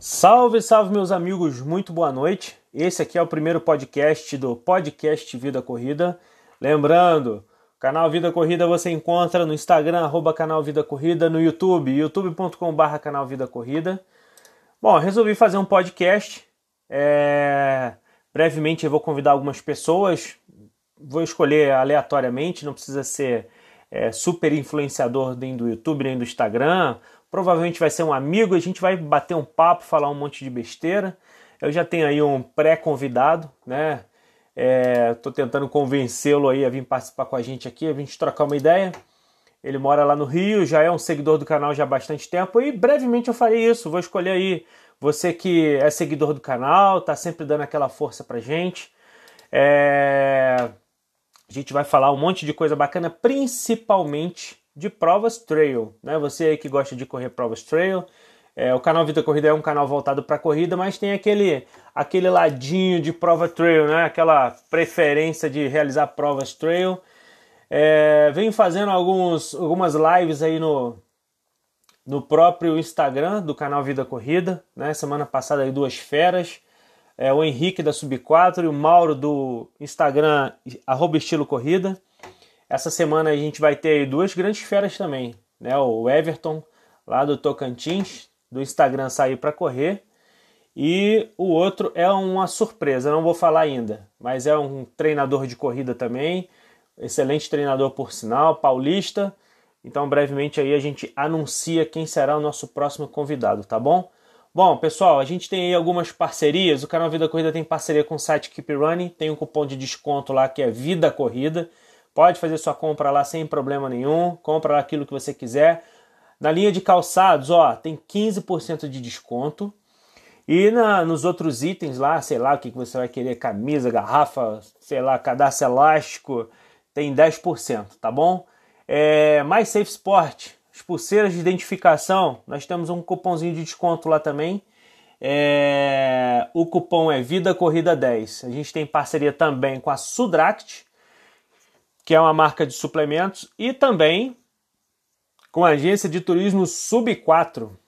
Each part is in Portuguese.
Salve, salve, meus amigos, muito boa noite. Esse aqui é o primeiro podcast do Podcast Vida Corrida. Lembrando, canal Vida Corrida você encontra no Instagram, arroba canal Vida Corrida, no YouTube, youtube.com.br canal Vida Corrida. Bom, resolvi fazer um podcast. É... Brevemente eu vou convidar algumas pessoas, vou escolher aleatoriamente, não precisa ser é, super influenciador nem do YouTube nem do Instagram. Provavelmente vai ser um amigo, a gente vai bater um papo, falar um monte de besteira. Eu já tenho aí um pré-convidado, né? Estou é, tentando convencê-lo aí a vir participar com a gente aqui, a gente trocar uma ideia. Ele mora lá no Rio, já é um seguidor do canal já há bastante tempo e brevemente eu farei isso. Vou escolher aí você que é seguidor do canal, tá sempre dando aquela força pra gente. É... A gente vai falar um monte de coisa bacana, principalmente de provas trail. Né? Você aí que gosta de correr provas trail, é, o canal Vida Corrida é um canal voltado para corrida, mas tem aquele, aquele ladinho de prova trail, né? aquela preferência de realizar provas trail. É, venho fazendo alguns, algumas lives aí no, no próprio Instagram do canal Vida Corrida. Né? Semana passada aí duas feras. É, o Henrique da Sub 4 e o Mauro do Instagram arroba estilo corrida. Essa semana a gente vai ter duas grandes feras também. Né? O Everton lá do Tocantins do Instagram sair para correr. E o outro é uma surpresa, não vou falar ainda, mas é um treinador de corrida também, excelente treinador por sinal, paulista. Então, brevemente aí a gente anuncia quem será o nosso próximo convidado, tá bom? Bom, pessoal, a gente tem aí algumas parcerias. O canal Vida Corrida tem parceria com o site Keep Running, tem um cupom de desconto lá que é Vida Corrida. Pode fazer sua compra lá sem problema nenhum, compra lá aquilo que você quiser. Na linha de calçados, ó, tem 15% de desconto. E na, nos outros itens lá, sei lá o que, que você vai querer, camisa, garrafa, sei lá, cadastro elástico, tem 10%, tá bom? É, mais Safe Sport, as pulseiras de identificação, nós temos um cupomzinho de desconto lá também. É, o cupom é Vida Corrida 10. A gente tem parceria também com a Sudract, que é uma marca de suplementos, e também com a agência de turismo Sub 4.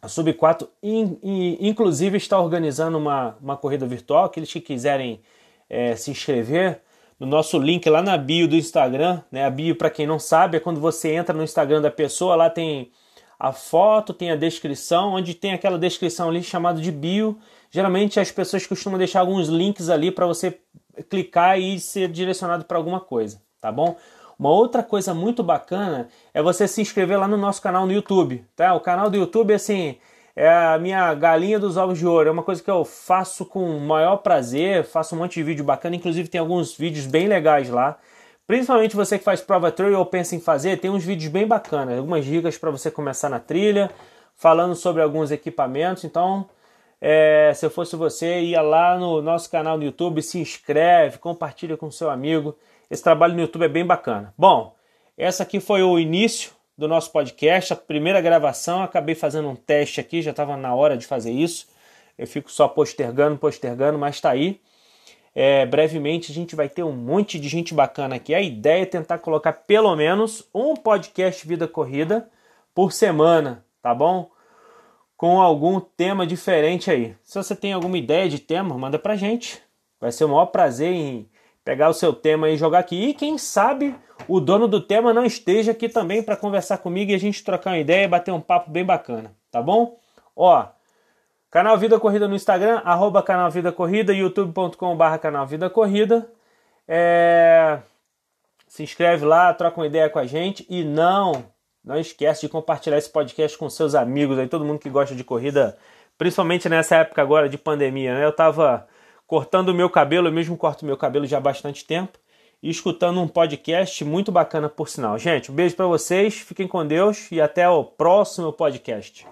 A Sub 4, in, in, inclusive, está organizando uma, uma corrida virtual. Aqueles que quiserem é, se inscrever, no nosso link lá na bio do Instagram, né? A bio, para quem não sabe, é quando você entra no Instagram da pessoa, lá tem a foto, tem a descrição, onde tem aquela descrição ali chamada de bio. Geralmente as pessoas costumam deixar alguns links ali para você clicar e ser direcionado para alguma coisa, tá bom? Uma outra coisa muito bacana é você se inscrever lá no nosso canal no YouTube, tá? O canal do YouTube, assim, é a minha galinha dos ovos de ouro. É uma coisa que eu faço com o maior prazer, faço um monte de vídeo bacana, inclusive tem alguns vídeos bem legais lá. Principalmente você que faz prova trail ou pensa em fazer, tem uns vídeos bem bacanas, algumas dicas para você começar na trilha, falando sobre alguns equipamentos. Então, é, se eu fosse você, ia lá no nosso canal no YouTube, se inscreve, compartilha com seu amigo. Esse trabalho no YouTube é bem bacana. Bom, essa aqui foi o início do nosso podcast, a primeira gravação. Acabei fazendo um teste aqui, já estava na hora de fazer isso. Eu fico só postergando, postergando, mas está aí. É, brevemente a gente vai ter um monte de gente bacana aqui. A ideia é tentar colocar pelo menos um podcast Vida Corrida por semana, tá bom? Com algum tema diferente aí. Se você tem alguma ideia de tema, manda pra gente. Vai ser o maior prazer em pegar o seu tema e jogar aqui. E quem sabe o dono do tema não esteja aqui também para conversar comigo e a gente trocar uma ideia e bater um papo bem bacana, tá bom? Ó, canal Vida Corrida no Instagram, arroba canal Vida Corrida, youtube.com.br canal Vida Corrida. É... Se inscreve lá, troca uma ideia com a gente e não, não esquece de compartilhar esse podcast com seus amigos aí, todo mundo que gosta de corrida, principalmente nessa época agora de pandemia, né? Eu tava cortando o meu cabelo, eu mesmo corto meu cabelo já há bastante tempo, e escutando um podcast muito bacana por sinal. Gente, um beijo para vocês, fiquem com Deus e até o próximo podcast.